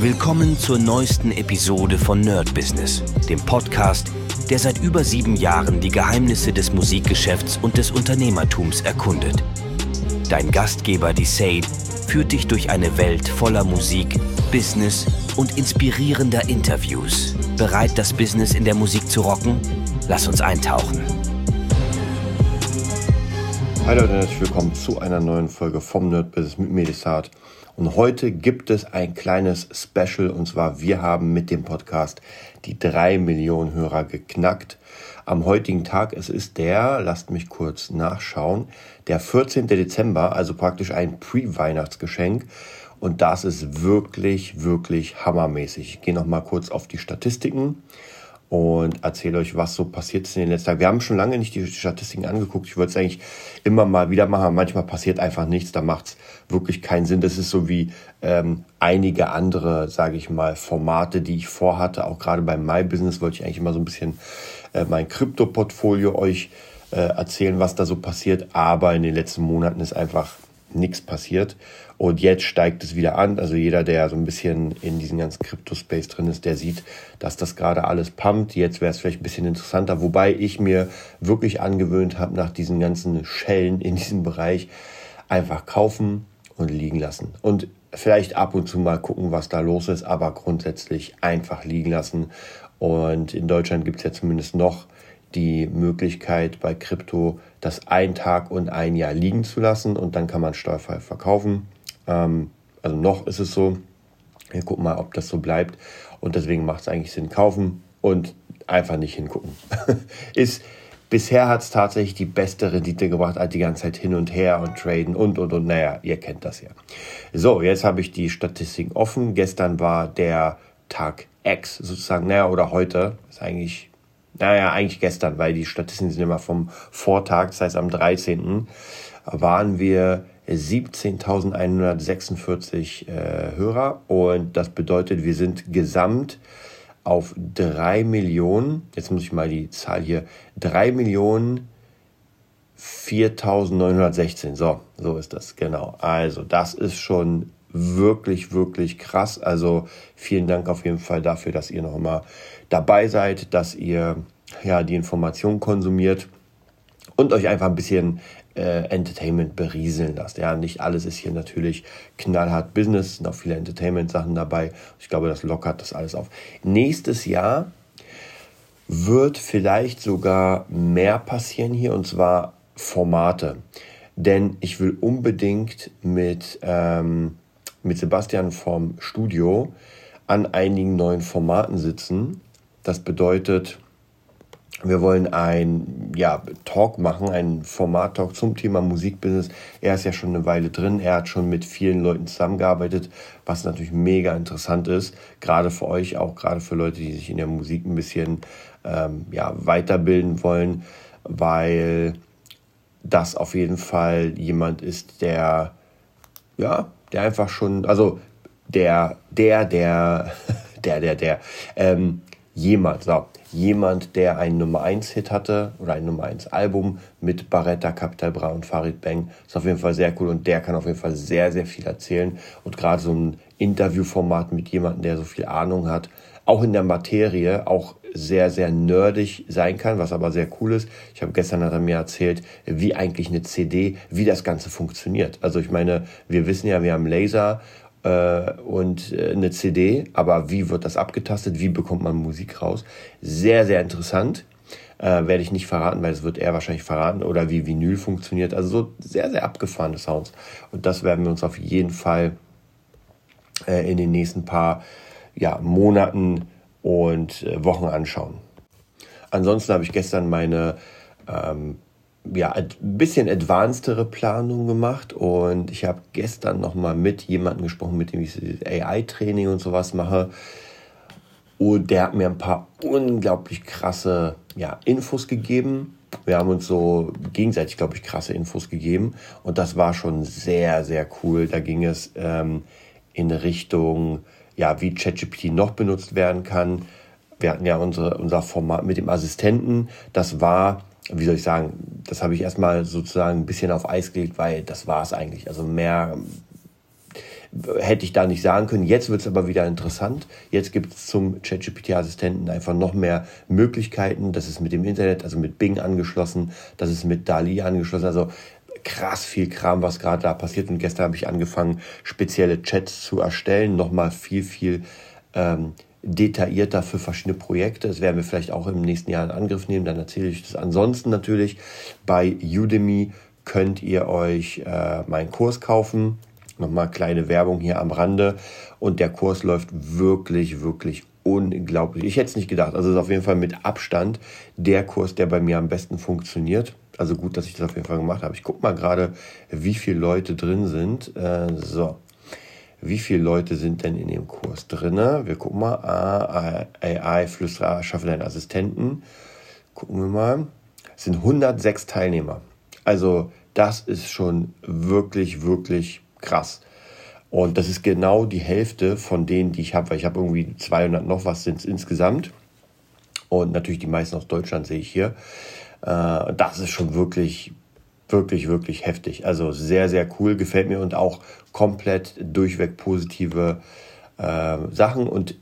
Willkommen zur neuesten Episode von Nerd Business, dem Podcast, der seit über sieben Jahren die Geheimnisse des Musikgeschäfts und des Unternehmertums erkundet. Dein Gastgeber, die Sade, führt dich durch eine Welt voller Musik, Business und inspirierender Interviews. Bereit, das Business in der Musik zu rocken? Lass uns eintauchen. Hi Leute, herzlich willkommen zu einer neuen Folge vom Nerd Business mit Medisat. Und heute gibt es ein kleines Special und zwar wir haben mit dem Podcast die drei Millionen Hörer geknackt. Am heutigen Tag, es ist der, lasst mich kurz nachschauen, der 14. Dezember, also praktisch ein Pre-Weihnachtsgeschenk. Und das ist wirklich, wirklich hammermäßig. Ich gehe noch mal kurz auf die Statistiken und erzähle euch, was so passiert ist in den letzten Tagen. Wir haben schon lange nicht die Statistiken angeguckt. Ich würde es eigentlich immer mal wieder machen. Manchmal passiert einfach nichts. Da macht es wirklich keinen Sinn. Das ist so wie ähm, einige andere, sage ich mal, Formate, die ich vorhatte. Auch gerade beim My Business wollte ich eigentlich immer so ein bisschen äh, mein Krypto-Portfolio euch äh, erzählen, was da so passiert. Aber in den letzten Monaten ist einfach nichts passiert. Und jetzt steigt es wieder an. Also jeder, der so ein bisschen in diesem ganzen Crypto-Space drin ist, der sieht, dass das gerade alles pumpt. Jetzt wäre es vielleicht ein bisschen interessanter. Wobei ich mir wirklich angewöhnt habe, nach diesen ganzen Schellen in diesem Bereich einfach kaufen und liegen lassen. Und vielleicht ab und zu mal gucken, was da los ist, aber grundsätzlich einfach liegen lassen. Und in Deutschland gibt es ja zumindest noch die Möglichkeit bei Krypto, das ein Tag und ein Jahr liegen zu lassen und dann kann man steuerfrei verkaufen. Ähm, also noch ist es so. Wir gucken mal, ob das so bleibt. Und deswegen macht es eigentlich Sinn, kaufen und einfach nicht hingucken. ist, bisher hat es tatsächlich die beste Rendite gebracht, als die ganze Zeit hin und her und traden und und und. Naja, ihr kennt das ja. So, jetzt habe ich die Statistiken offen. Gestern war der Tag X sozusagen, naja, oder heute. Ist eigentlich naja, eigentlich gestern, weil die Statistiken sind immer vom Vortag, das heißt am 13. waren wir 17.146 äh, Hörer und das bedeutet, wir sind gesamt auf 3 Millionen, jetzt muss ich mal die Zahl hier, 3 Millionen 4.916, so, so ist das, genau. Also das ist schon wirklich, wirklich krass. Also vielen Dank auf jeden Fall dafür, dass ihr noch immer dabei seid, dass ihr ja die Information konsumiert und euch einfach ein bisschen äh, Entertainment berieseln lasst. Ja, nicht alles ist hier natürlich knallhart Business, sind auch viele Entertainment-Sachen dabei. Ich glaube, das lockert das alles auf. Nächstes Jahr wird vielleicht sogar mehr passieren hier und zwar Formate. Denn ich will unbedingt mit ähm, mit Sebastian vom Studio an einigen neuen Formaten sitzen. Das bedeutet, wir wollen ein ja, Talk machen, ein Format-Talk zum Thema Musikbusiness. Er ist ja schon eine Weile drin, er hat schon mit vielen Leuten zusammengearbeitet, was natürlich mega interessant ist, gerade für euch, auch gerade für Leute, die sich in der Musik ein bisschen ähm, ja, weiterbilden wollen, weil das auf jeden Fall jemand ist, der ja, der einfach schon, also der, der, der, der, der, der, ähm, jemand, so, jemand, der einen Nummer 1 Hit hatte oder ein Nummer 1 Album mit Barretta, Capital Bra und Farid Bang, ist auf jeden Fall sehr cool und der kann auf jeden Fall sehr, sehr viel erzählen. Und gerade so ein Interviewformat mit jemandem, der so viel Ahnung hat, auch in der Materie, auch sehr, sehr nerdig sein kann, was aber sehr cool ist. Ich habe gestern hat er mir erzählt, wie eigentlich eine CD, wie das Ganze funktioniert. Also ich meine, wir wissen ja, wir haben Laser äh, und äh, eine CD, aber wie wird das abgetastet, wie bekommt man Musik raus? Sehr, sehr interessant. Äh, werde ich nicht verraten, weil es wird er wahrscheinlich verraten oder wie Vinyl funktioniert. Also so sehr, sehr abgefahrene Sounds. Und das werden wir uns auf jeden Fall äh, in den nächsten paar ja, Monaten und äh, Wochen anschauen. Ansonsten habe ich gestern meine ähm, ja, ein bisschen advancedere Planung gemacht und ich habe gestern nochmal mit jemandem gesprochen, mit dem ich AI-Training und sowas mache. Und der hat mir ein paar unglaublich krasse ja, Infos gegeben. Wir haben uns so gegenseitig, glaube ich, krasse Infos gegeben. Und das war schon sehr, sehr cool. Da ging es ähm, in Richtung ja, wie ChatGPT noch benutzt werden kann. Wir hatten ja unsere, unser Format mit dem Assistenten. Das war, wie soll ich sagen, das habe ich erstmal sozusagen ein bisschen auf Eis gelegt, weil das war es eigentlich. Also mehr, hätte ich da nicht sagen können. Jetzt wird es aber wieder interessant. Jetzt gibt es zum ChatGPT-Assistenten einfach noch mehr Möglichkeiten. Das ist mit dem Internet, also mit Bing angeschlossen, das ist mit DALI angeschlossen. Also krass viel Kram, was gerade da passiert. Und gestern habe ich angefangen, spezielle Chats zu erstellen. Nochmal viel, viel ähm, detaillierter für verschiedene Projekte. Das werden wir vielleicht auch im nächsten Jahr in Angriff nehmen. Dann erzähle ich das. Ansonsten natürlich bei Udemy könnt ihr euch äh, meinen Kurs kaufen. Nochmal kleine Werbung hier am Rande. Und der Kurs läuft wirklich, wirklich unglaublich. Ich hätte es nicht gedacht. Also es ist auf jeden Fall mit Abstand der Kurs, der bei mir am besten funktioniert. Also gut, dass ich das auf jeden Fall gemacht habe. Ich gucke mal gerade, wie viele Leute drin sind. Äh, so. Wie viele Leute sind denn in dem Kurs drin? Wir gucken mal. AI, Flüsterer, schaffe deinen Assistenten. Gucken wir mal. Es sind 106 Teilnehmer. Also das ist schon wirklich, wirklich krass. Und das ist genau die Hälfte von denen, die ich habe, weil ich habe irgendwie 200 noch was sind es insgesamt. Und natürlich die meisten aus Deutschland sehe ich hier. Äh, das ist schon wirklich, wirklich, wirklich heftig. Also sehr, sehr cool, gefällt mir und auch komplett durchweg positive äh, Sachen. Und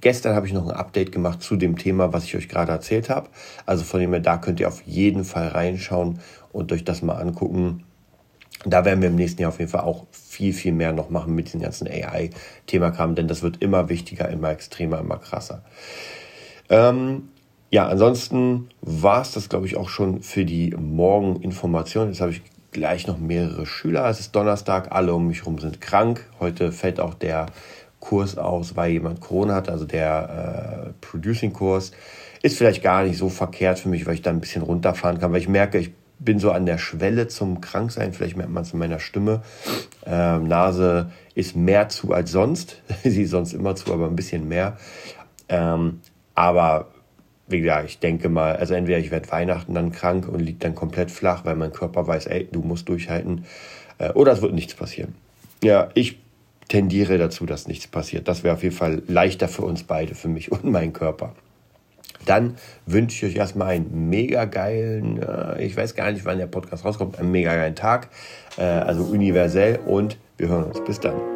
gestern habe ich noch ein Update gemacht zu dem Thema, was ich euch gerade erzählt habe. Also von dem her, da könnt ihr auf jeden Fall reinschauen und euch das mal angucken. Da werden wir im nächsten Jahr auf jeden Fall auch viel, viel mehr noch machen mit diesem ganzen AI-Thema denn das wird immer wichtiger, immer extremer, immer krasser. Ähm, ja, ansonsten war es das, glaube ich, auch schon für die Morgeninformation. Jetzt habe ich gleich noch mehrere Schüler. Es ist Donnerstag, alle um mich herum sind krank. Heute fällt auch der Kurs aus, weil jemand Corona hat, also der äh, Producing-Kurs. Ist vielleicht gar nicht so verkehrt für mich, weil ich da ein bisschen runterfahren kann, weil ich merke, ich bin so an der Schwelle zum Kranksein. Vielleicht merkt man es in meiner Stimme. Ähm, Nase ist mehr zu als sonst. Sie ist sonst immer zu, aber ein bisschen mehr. Ähm, aber wie gesagt, ich denke mal, also entweder ich werde Weihnachten dann krank und liege dann komplett flach, weil mein Körper weiß, ey, du musst durchhalten, äh, oder es wird nichts passieren. Ja, ich tendiere dazu, dass nichts passiert. Das wäre auf jeden Fall leichter für uns beide, für mich und meinen Körper. Dann wünsche ich euch erstmal einen mega geilen, äh, ich weiß gar nicht, wann der Podcast rauskommt, einen mega geilen Tag, äh, also universell und wir hören uns. Bis dann.